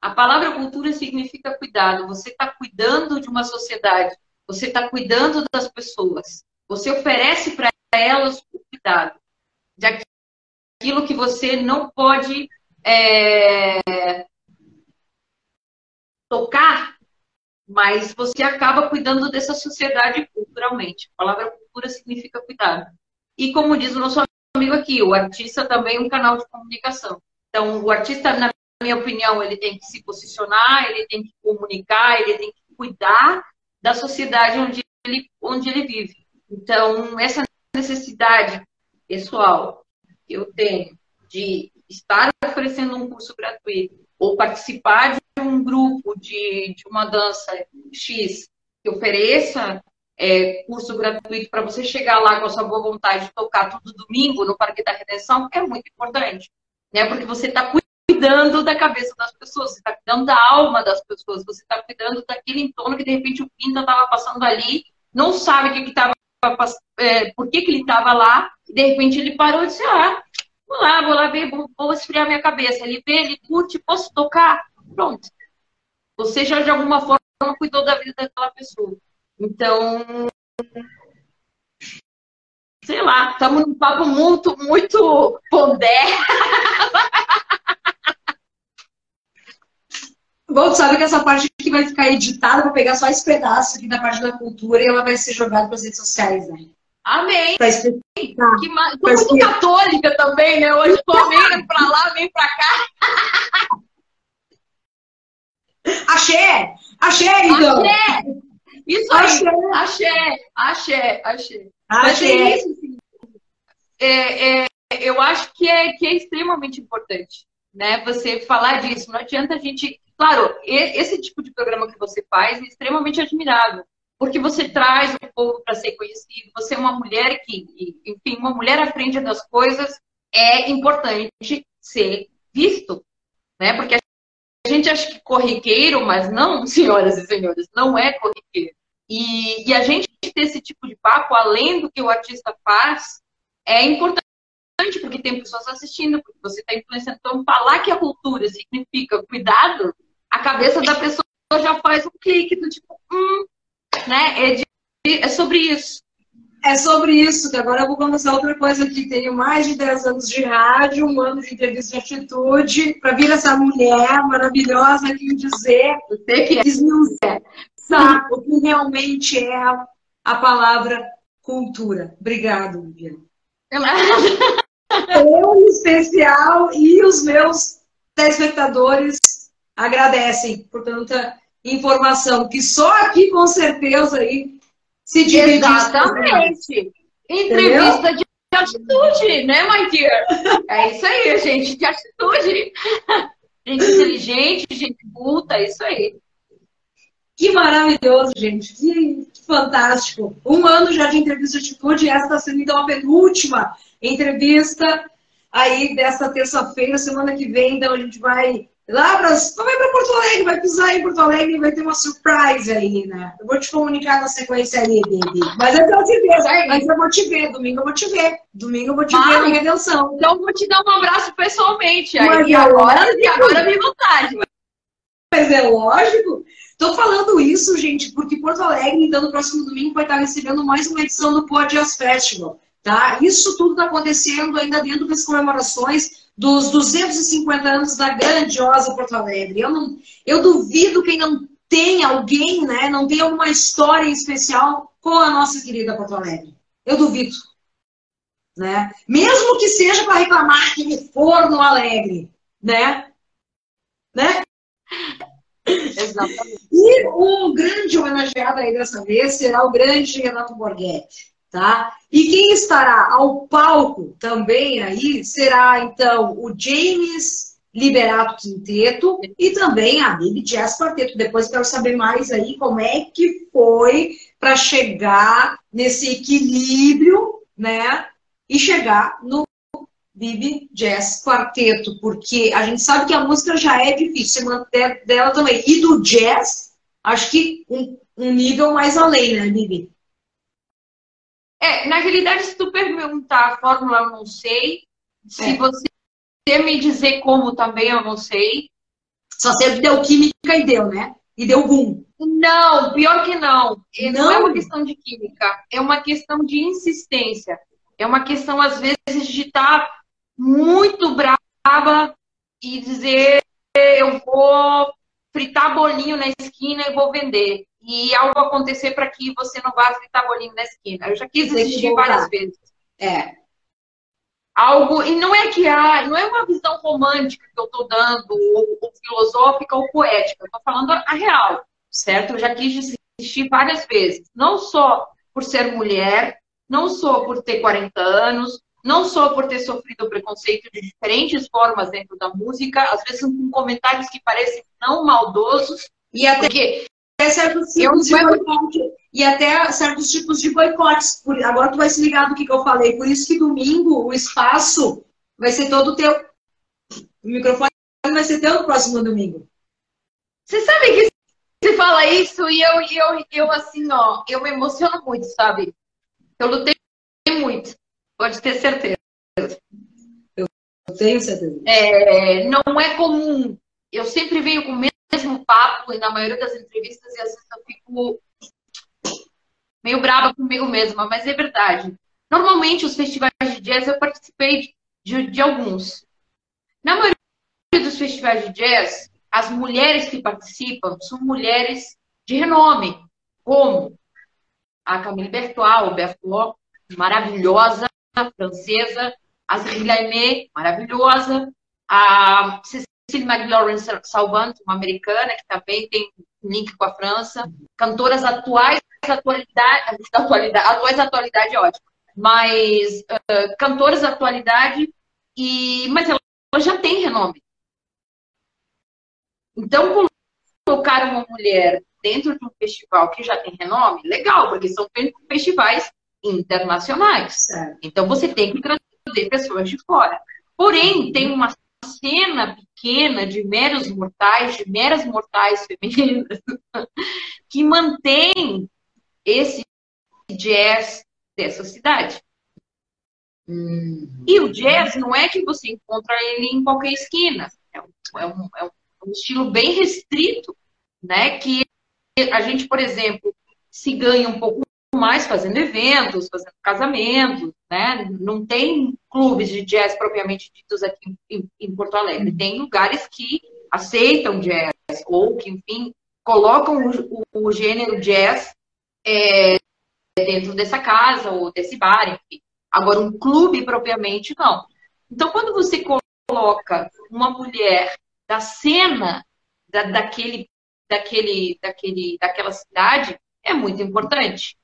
A palavra cultura significa cuidado. Você está cuidando de uma sociedade. Você está cuidando das pessoas. Você oferece para elas o cuidado de aquilo que você não pode é, tocar, mas você acaba cuidando dessa sociedade culturalmente. A palavra cultura significa cuidado. E como diz o nosso amigo aqui, o artista também é um canal de comunicação. Então, o artista, na minha opinião, ele tem que se posicionar, ele tem que comunicar, ele tem que cuidar da sociedade onde ele, onde ele vive. Então, essa necessidade pessoal que eu tenho de estar oferecendo um curso gratuito ou participar de um grupo de, de uma dança X que ofereça é, curso gratuito para você chegar lá com a sua boa vontade de tocar todo domingo no Parque da Redenção é muito importante, né? Porque você está cuidando da cabeça das pessoas, você está cuidando da alma das pessoas, você está cuidando daquele entorno que de repente o Pinta estava passando ali, não sabe o que estava, é, por que, que ele estava lá, e de repente ele parou e disse, ah, vou lá, vou lá ver, vou, vou esfriar minha cabeça. Ele vê, ele curte, posso tocar? Pronto. Você já de alguma forma cuidou da vida daquela pessoa. Então, sei lá, estamos num papo muito, muito pondé. Bom, sabe que essa parte aqui vai ficar editada, vou pegar só esse pedaço aqui da parte da cultura e ela vai ser jogada para as redes sociais, né? Amém. Pra explicar. Que ma... Tô muito explicar. católica também, né? Hoje tô meio pra lá, meio pra cá. Axé! Axé, então! Axé! Isso aí! Axé! Axé! Axé! Axé! é isso, assim. é, é, eu acho que é, que é extremamente importante, né? Você falar disso. Não adianta a gente... Claro, esse tipo de programa que você faz é extremamente admirável porque você traz o povo para ser conhecido. Você é uma mulher que, enfim, uma mulher à frente das coisas é importante ser visto, né? Porque a gente acha que corriqueiro, mas não, senhoras e senhores, não é corriqueiro. E, e a gente ter esse tipo de papo, além do que o artista faz, é importante porque tem pessoas assistindo, porque você está influenciando. Então, falar que a cultura significa cuidado, a cabeça da pessoa já faz um clique do tipo, hum, né? É, de, é sobre isso. É sobre isso, que agora eu vou começar outra coisa aqui. Tenho mais de 10 anos de rádio, um ano de entrevista de atitude, para vir essa mulher maravilhosa aqui dizer que é. sabe o que realmente é a palavra cultura. Obrigado, Viviane. Eu, em especial, e os meus telespectadores agradecem por tanta informação que só aqui com certeza aí se divide. Exatamente. Entrevista de atitude, né, my dear? É isso aí, gente de atitude. Gente inteligente, gente culta, é isso aí. Que maravilhoso, gente. Que, que, fantástico. Um ano já de entrevista de atitude e essa está sendo então a penúltima entrevista aí dessa terça-feira, semana que vem, então a gente vai Lá para vai para Porto Alegre, vai pisar em Porto Alegre e vai ter uma surprise aí, né? Eu vou te comunicar na sequência aí, baby. Mas eu vou te ver, mas eu vou te ver, domingo eu vou te ver. Domingo eu vou te ver na redenção. Então eu vou te dar um abraço pessoalmente. Aí, e agora, e agora me vontade. Mas é lógico. Tô falando isso, gente, porque Porto Alegre, então, no próximo domingo, vai estar recebendo mais uma edição do Pod Jazz Festival. Tá? Isso tudo está acontecendo ainda dentro das comemorações dos 250 anos da grandiosa Porto Alegre. Eu, não, eu duvido quem não tem alguém, né, não tem alguma história especial com a nossa querida Porto Alegre. Eu duvido. Né? Mesmo que seja para reclamar que me for no Alegre, né? Né? Exatamente. E o grande homenageado aí dessa vez será o grande Renato Borghetti. Tá? E quem estará ao palco também aí será, então, o James Liberato Quinteto e também a Baby Jazz Quarteto. Depois quero saber mais aí como é que foi para chegar nesse equilíbrio, né? E chegar no Bibi Jazz Quarteto, porque a gente sabe que a música já é difícil, você manter dela também. E do jazz, acho que um, um nível mais além, né, Bibi? É, na realidade, se tu perguntar a fórmula, eu não sei. Se é. você me dizer como também, eu não sei. Só sei que deu química e deu, né? E deu boom. Não, pior que não. não. Não é uma questão de química, é uma questão de insistência. É uma questão, às vezes, de estar muito brava e dizer eu vou fritar bolinho na esquina e vou vender e algo acontecer para que você não vá fritar bolinho na esquina. Eu já quis desistir várias vezes. É. Algo, e não é que há, não é uma visão romântica que eu estou dando, ou, ou, filosófica ou poética, eu estou falando a real, certo? Eu já quis desistir várias vezes, não só por ser mulher, não só por ter 40 anos, não só por ter sofrido preconceito de diferentes formas dentro da música, às vezes com comentários que parecem não maldosos, e até que certos tipos de boicote, e até certos tipos de boicotes. Agora tu vai se ligar do que, que eu falei. Por isso que domingo o espaço vai ser todo teu. O microfone vai ser teu no próximo domingo. Você sabe que você fala isso e eu, eu, eu assim, ó, eu me emociono muito, sabe? Eu lutei pode ter certeza. Eu tenho certeza. É, não é comum. Eu sempre venho com o mesmo papo e na maioria das entrevistas e às vezes eu fico meio brava comigo mesma, mas é verdade. Normalmente os festivais de jazz eu participei de, de alguns. Na maioria dos festivais de jazz, as mulheres que participam são mulheres de renome, como a Camille Bertois, Bertois, maravilhosa, francesa, a Cyril Aimé, maravilhosa, a Cecile McLaurin Salvant, uma americana, que também tem link com a França, cantoras atuais, atualidade, atualidade atuais atualidade é ótimo, mas uh, cantoras da atualidade, e, mas ela já tem renome. Então, colocar uma mulher dentro de um festival que já tem renome, legal, porque são festivais internacionais. Então, você tem que trazer pessoas de fora. Porém, tem uma cena pequena de meros mortais, de meras mortais femininas, que mantém esse jazz dessa cidade. Hum. E o jazz não é que você encontra ele em qualquer esquina. É um, é um, é um estilo bem restrito, né? Que a gente, por exemplo, se ganha um pouco mais fazendo eventos, fazendo casamentos, né? Não tem clubes de jazz propriamente ditos aqui em, em Porto Alegre. Tem lugares que aceitam jazz ou que, enfim, colocam o, o, o gênero jazz é, dentro dessa casa ou desse bar, enfim. Agora, um clube propriamente, não. Então, quando você coloca uma mulher da cena da, daquele, daquele, daquele, daquela cidade, é muito importante.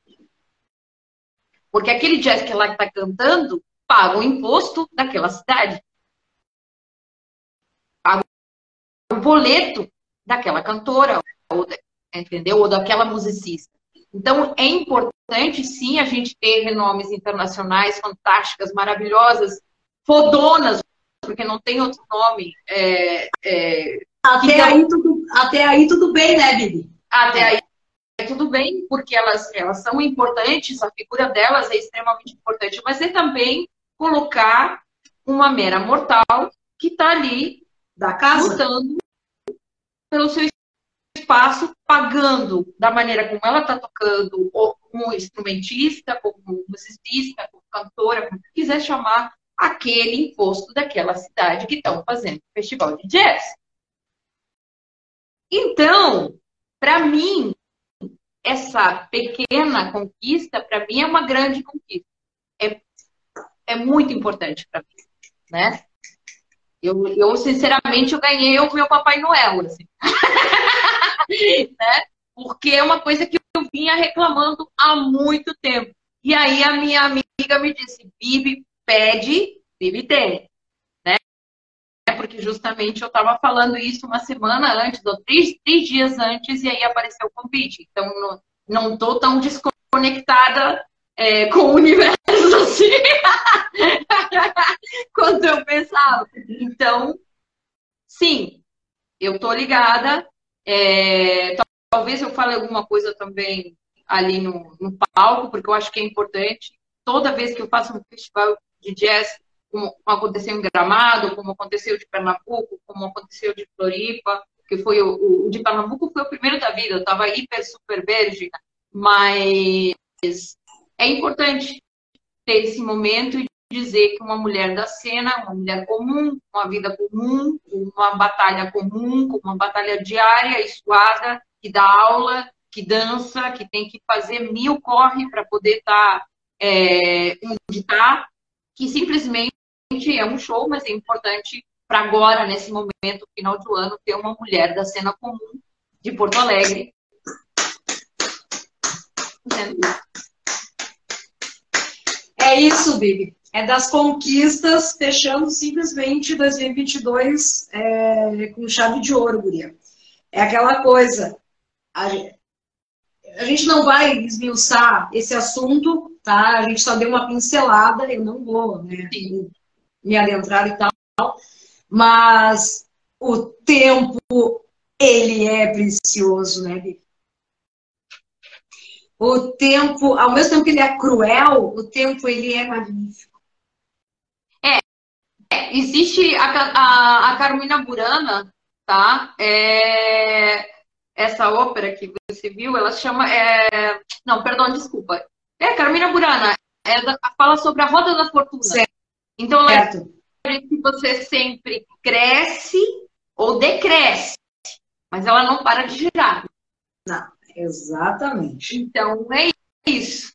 Porque aquele jazz que ela está cantando paga o imposto daquela cidade. Paga o boleto daquela cantora, ou, entendeu? Ou daquela musicista. Então, é importante, sim, a gente ter renomes internacionais fantásticas, maravilhosas, fodonas, porque não tem outro nome. É, é, até, aí tudo, até aí tudo bem, né, Bibi? Até aí tudo bem, porque elas, elas são importantes, a figura delas é extremamente importante, mas é também colocar uma mera mortal que está ali da casa lutando pelo seu espaço, pagando da maneira como ela está tocando, ou como instrumentista, como musicista, como cantora, como quiser chamar, aquele imposto daquela cidade que estão fazendo o festival de jazz. Então, para mim, essa pequena conquista, para mim, é uma grande conquista. É, é muito importante para mim, né? Eu, eu, sinceramente, eu ganhei o meu Papai Noel, assim. né? Porque é uma coisa que eu vinha reclamando há muito tempo. E aí a minha amiga me disse, Bibi, pede, Bibi tem. Porque justamente eu estava falando isso uma semana antes, ou três, três dias antes, e aí apareceu o convite. Então, não estou tão desconectada é, com o universo assim quanto eu pensava. Então, sim, eu estou ligada, é, talvez eu fale alguma coisa também ali no, no, palco, porque eu acho que é importante. Toda vez que eu faço um festival de jazz, como aconteceu em Gramado, como aconteceu de Pernambuco, como aconteceu de Floripa, que foi o, o de Pernambuco foi o primeiro da vida, eu estava hiper, super virgem, mas é importante ter esse momento e dizer que uma mulher da cena, uma mulher comum, uma vida comum, uma batalha comum, uma batalha diária suada, que dá aula, que dança, que tem que fazer mil corre para poder estar tá, é, onde está, que simplesmente é um show, mas é importante para agora, nesse momento, final do ano, ter uma mulher da cena comum de Porto Alegre. É isso, Bibi é das conquistas, fechando simplesmente 2022 é, com chave de ouro, Guria. É aquela coisa, a, a gente não vai esmiuçar esse assunto, tá? A gente só deu uma pincelada, eu não vou né, me adentrar e tal, mas o tempo, ele é precioso, né, Bibi? O tempo, ao mesmo tempo que ele é cruel, o tempo, ele é magnífico. É, é existe a, a, a Carmina Burana, tá? É, essa ópera que você viu, ela chama. É, não, perdão, desculpa. É, Carmina Burana. É, fala sobre a roda da fortuna. Certo. Então, ela que você sempre cresce ou decresce, mas ela não para de girar. Não, exatamente. Então é isso.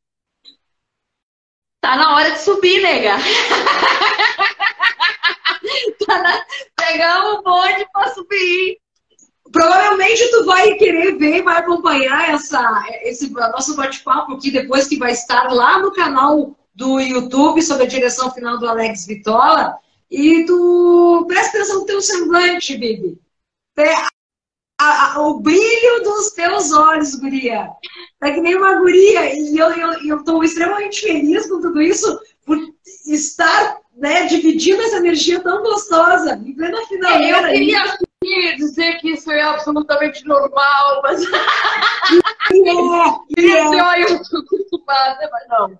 Tá na hora de subir, nega. tá na... Pegamos o bonde para subir. Provavelmente tu vai querer ver, vai acompanhar essa, esse nosso bate-papo aqui depois que vai estar lá no canal do YouTube sobre a direção final do Alex Vitola. E tu presta atenção no teu semblante, Bibi. A, a, o brilho dos teus olhos, guria. Tá que nem uma guria. E eu, eu, eu tô extremamente feliz com tudo isso, por estar né, dividindo essa energia tão gostosa, em plena finaleira. É, eu queria dizer que isso é absolutamente normal, mas. É, é. Eu estou acostumada, mas não.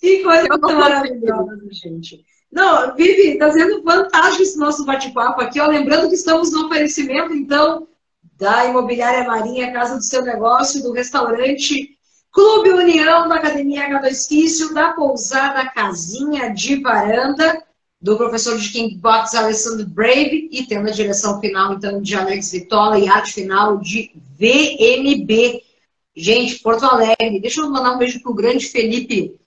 Que coisa maravilhosa, gente. Não, Vivi, sendo fantástico esse nosso bate-papo aqui. Ó, lembrando que estamos no oferecimento, então, da Imobiliária Marinha, Casa do Seu Negócio, do restaurante Clube União, da Academia H2 Fício, da Pousada Casinha de Varanda, do professor de Kickbox Alessandro Brave, e tendo a direção final, então, de Alex Vitola e arte final de VMB. Gente, Porto Alegre. Deixa eu mandar um beijo pro grande Felipe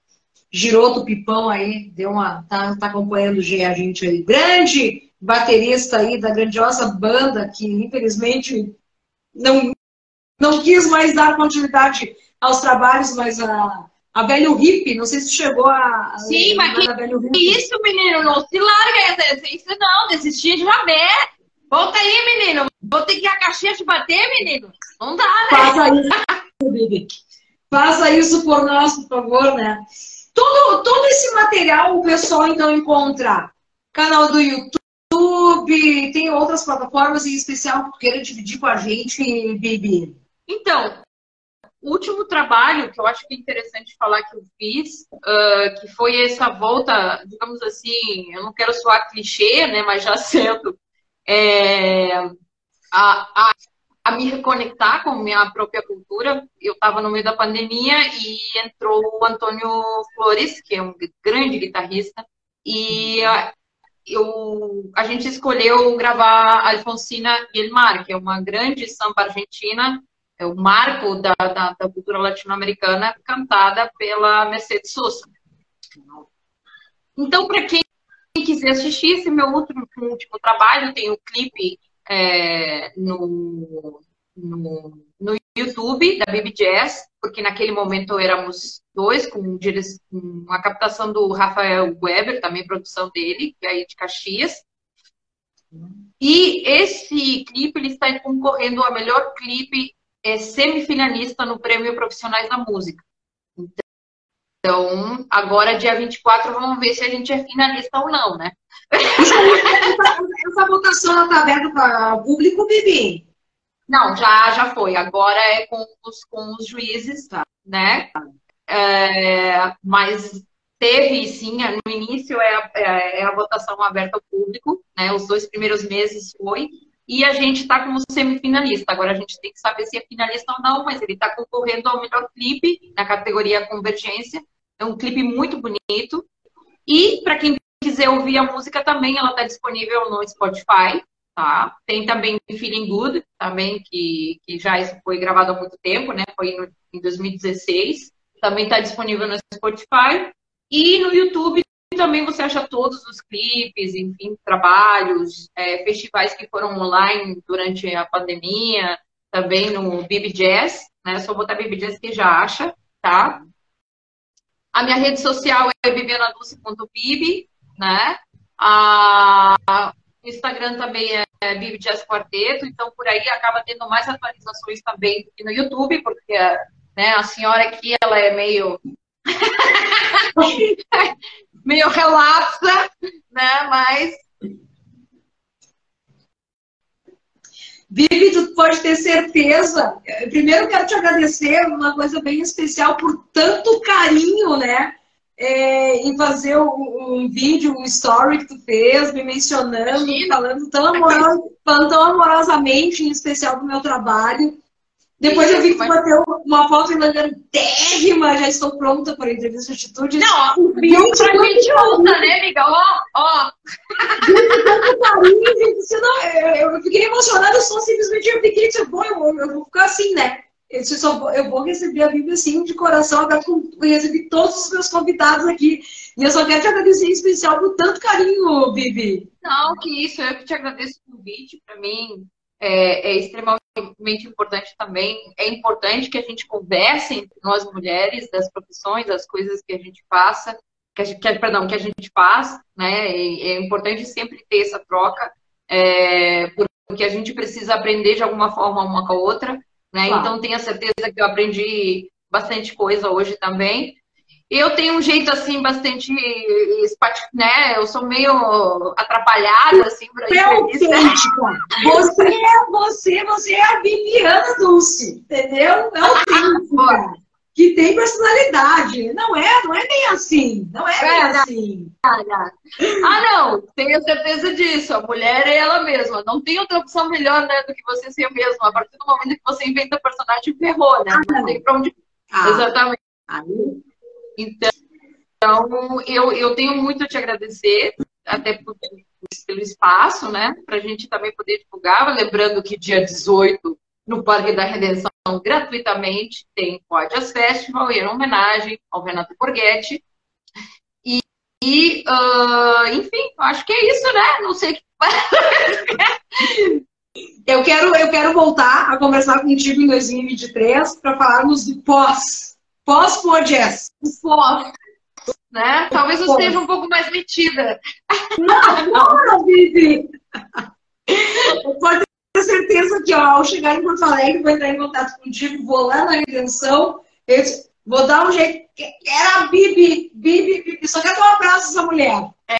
Giroto Pipão aí, deu uma, tá, tá acompanhando a gente aí. Grande baterista aí da grandiosa banda que infelizmente não, não quis mais dar continuidade aos trabalhos, mas a, a Velho Hip, não sei se chegou a. Sim, a, mas que, velho isso, menino? Não se larga, isso não, desistir de Rabé. Volta aí, menino. Vou ter que ir a caixinha te bater, menino. Não dá, né? Isso, Bibi. Faça isso por nós, por favor, né? Todo, todo esse material o pessoal então encontra canal do YouTube, tem outras plataformas em especial que queira dividir com a gente, Bibi. Então, o último trabalho que eu acho que é interessante falar que eu fiz, uh, que foi essa volta, digamos assim, eu não quero soar clichê, né, mas já sendo é, a, a a me reconectar com minha própria cultura. Eu estava no meio da pandemia e entrou o Antônio Flores, que é um grande guitarrista, e eu, a gente escolheu gravar Alfonsina e El Mar, que é uma grande samba argentina, é o marco da, da, da cultura latino-americana, cantada pela Mercedes Sosa. Então, para quem quiser assistir esse meu último, último trabalho, tem o clipe é, no, no, no YouTube da Baby Jazz, porque naquele momento éramos dois, com, com a captação do Rafael Weber, também produção dele, que é aí de Caxias. E esse clipe ele está concorrendo a melhor clipe é, semifinalista no Prêmio Profissionais da Música. Então, agora, dia 24, vamos ver se a gente é finalista ou não, né? Essa votação está aberta para público, Bibi? Não, já, já foi. Agora é com os, com os juízes, tá. né? É, mas teve, sim, no início é a, é, é a votação aberta ao público, né? Os dois primeiros meses foi. E a gente está como semifinalista. Agora a gente tem que saber se é finalista ou não, mas ele está concorrendo ao melhor clipe na categoria Convergência. É um clipe muito bonito. E para quem quiser ouvir a música também, ela está disponível no Spotify, tá? Tem também Feeling Good, também, que, que já foi gravado há muito tempo, né? Foi no, em 2016. Também está disponível no Spotify. E no YouTube também você acha todos os clipes, enfim, trabalhos, é, festivais que foram online durante a pandemia, também no Bibi Jazz, né? Só botar Bibi Jazz que já acha, tá? A minha rede social é bibianadulce.bibi, né? A, o Instagram também é Bibi Jazz Quarteto, então por aí acaba tendo mais atualizações também do que no YouTube, porque né, a senhora aqui ela é meio meio relapsa, né? Mas Vivi, tu pode ter certeza. Primeiro quero te agradecer uma coisa bem especial por tanto carinho, né? É, em fazer um, um, vídeo, um story que tu fez, me mencionando, falando tão, tão amorosamente, em especial do meu trabalho. Depois eu vi que tu bateu uma foto elegantérrima, já estou pronta para a entrevista de atitude. Não, o vídeo pra gente usa, né, amiga? Ó, ó. Tanto carinho, gente. Não, eu, eu fiquei emocionada, eu só simplesmente eu fiquei, tipo, eu, eu vou ficar assim, né? Eu, só, eu vou receber a Bíblia assim, de coração aberto, com, recebi todos os meus convidados aqui. E eu só quero te agradecer em especial por tanto carinho, Bibi. Não, que isso, eu que te agradeço o convite. Para mim, é, é, extremamente importante também. É importante que a gente converse entre nós mulheres das profissões, das coisas que a gente faça, que a gente, que, perdão, que a gente faz, né? É, é importante sempre ter essa troca, é, porque a gente precisa aprender de alguma forma uma com a outra, né? Claro. Então tenha certeza que eu aprendi bastante coisa hoje também. Eu tenho um jeito assim bastante, né? Eu sou meio atrapalhada assim para é autêntica. Você é você, você é a Viviana Dulce, entendeu? É autêntica. que tem personalidade. Não é, não é bem assim. Não é bem assim. Ah, não, tenho certeza disso. A mulher é ela mesma. Não tem outra opção melhor né, do que você ser mesmo. A partir do momento que você inventa personagem, ferrou, né? Ah, não. não tem pra onde. Ah. Exatamente. Aí então, eu, eu tenho muito a te agradecer, até por, pelo espaço, né? Para a gente também poder divulgar. Lembrando que dia 18, no Parque da Redenção, gratuitamente, tem Podias Festival, em homenagem ao Renato Borghetti. E, e uh, enfim, acho que é isso, né? Não sei o que. eu quero, eu quero voltar a conversar contigo em 2023 para falarmos do pós Pós-Podies. Pós. Né? Talvez eu esteja um pouco mais metida. Não, não, Vivi. Pode ter certeza que ó, ao chegar em Porto Alegre, vou entrar em contato contigo, vou lá na redenção, vou dar um jeito. Era a Bibi, Bibi, Bibi. Só quero dar um abraço essa mulher. É.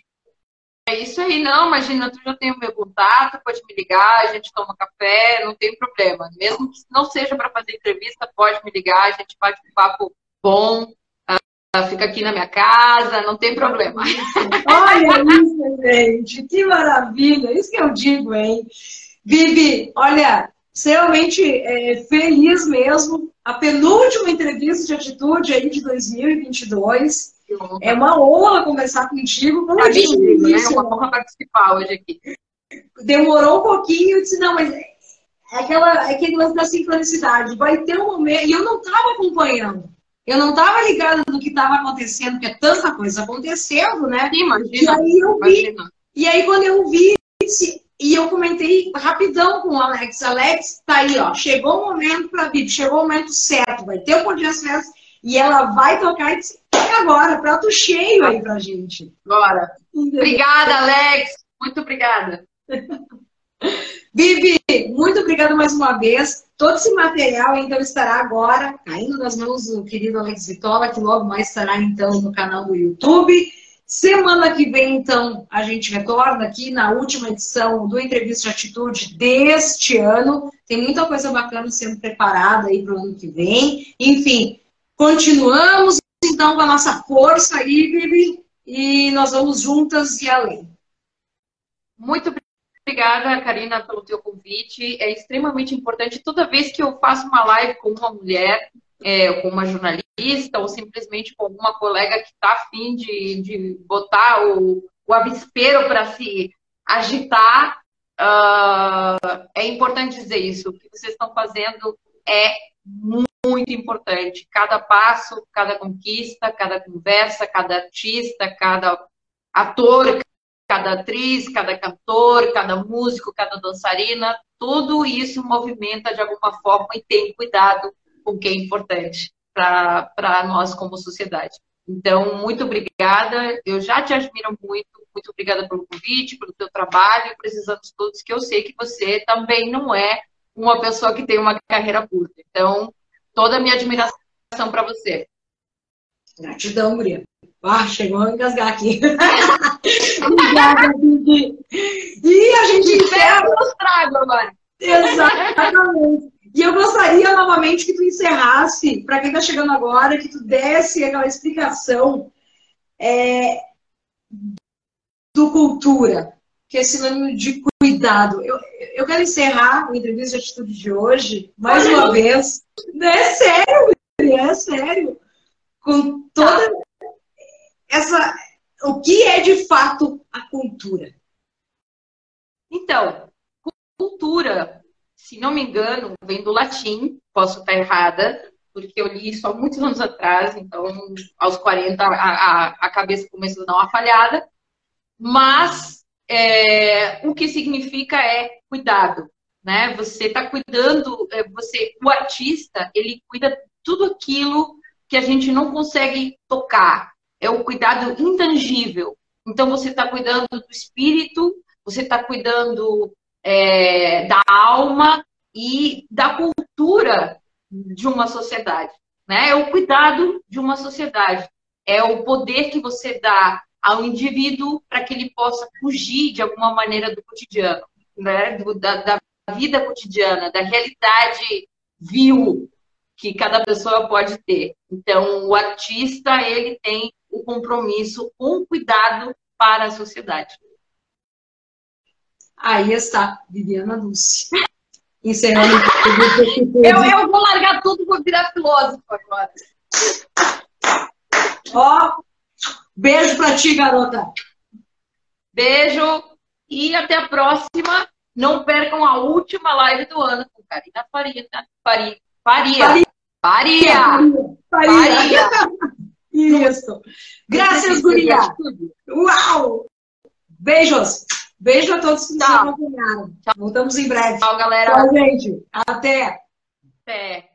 É isso aí, não, imagina, tu já tem o meu contato, pode me ligar, a gente toma café, não tem problema. Mesmo que não seja para fazer entrevista, pode me ligar, a gente bate um papo bom, uh, fica aqui na minha casa, não tem problema. Olha isso, gente, que maravilha, isso que eu digo, hein? Bibi, olha, extremamente é, feliz mesmo. A penúltima entrevista de atitude aí de 2022. É uma honra conversar contigo. Como é, né? é uma honra participar hoje aqui. Demorou um pouquinho, eu disse, não, mas é aquela, é aquele lance da sincronicidade. Vai ter um momento. E eu não estava acompanhando. Eu não estava ligada no que estava acontecendo, porque é tanta coisa acontecendo, né? Imagina. E aí eu vi. Imagina. E aí quando eu vi, e eu comentei rapidão com o Alex. Alex, tá aí, ó. Chegou o momento para vir, chegou o momento certo. Vai ter o das Festas e ela vai tocar e disse, agora, prato cheio aí pra gente. Bora. Obrigada, Alex. Muito obrigada. Bibi, muito obrigada mais uma vez. Todo esse material, então, estará agora caindo nas mãos do querido Alex Vitola, que logo mais estará, então, no canal do YouTube. Semana que vem, então, a gente retorna aqui na última edição do Entrevista de Atitude deste ano. Tem muita coisa bacana sendo preparada aí para o ano que vem. Enfim, Continuamos, então, com a nossa força aí, Bibi, e nós vamos juntas e além. Muito obrigada, Karina, pelo teu convite. É extremamente importante. Toda vez que eu faço uma live com uma mulher, é, com uma jornalista, ou simplesmente com alguma colega que está afim de, de botar o, o avispero para se agitar, uh, é importante dizer isso. O que vocês estão fazendo é muito muito importante. Cada passo, cada conquista, cada conversa, cada artista, cada ator, cada atriz, cada cantor, cada músico, cada dançarina, tudo isso movimenta de alguma forma e tem cuidado com o que é importante para nós como sociedade. Então, muito obrigada. Eu já te admiro muito. Muito obrigada pelo convite, pelo teu trabalho. Precisamos todos que eu sei que você também não é uma pessoa que tem uma carreira curta. Então, toda a minha admiração para você. Gratidão, Maria. Ah, chegou a engasgar aqui. Obrigada, Bibi. E a gente encerra. Eu trago agora. Exatamente. E eu gostaria novamente que tu encerrasse, para quem está chegando agora, que tu desse aquela explicação é, do cultura, que é sinônimo de cuidado. Eu, eu quero encerrar a entrevista de atitude de hoje, mais uma vez. É sério, é sério. Com toda essa. O que é de fato a cultura? Então, cultura se não me engano, vem do latim, posso estar errada, porque eu li isso há muitos anos atrás, então aos 40 a, a, a cabeça começou a dar uma falhada, mas é, o que significa é cuidado, né? Você está cuidando, é, você, o artista, ele cuida tudo aquilo que a gente não consegue tocar, é o cuidado intangível. Então você está cuidando do espírito, você está cuidando é, da alma e da cultura de uma sociedade. Né? É o cuidado de uma sociedade. É o poder que você dá ao indivíduo para que ele possa fugir de alguma maneira do cotidiano, né? Do, da, da vida cotidiana, da realidade vil que cada pessoa pode ter. Então, o artista ele tem o compromisso com o cuidado para a sociedade. Aí está, Viviana Dulce. Encerrando. eu, eu vou largar tudo vou virar filósofo agora. Ó, beijo pra ti, garota. Beijo e até a próxima. Não percam a última live do ano com Karina Faria. Tá? Faria. Faria. Faria. Faria. Faria. Faria. Isso. Graças, Guria. Uau! Beijos. Beijo a todos que nos acompanharam. Voltamos em breve. Tchau, galera. Tchau, gente. Até. Até.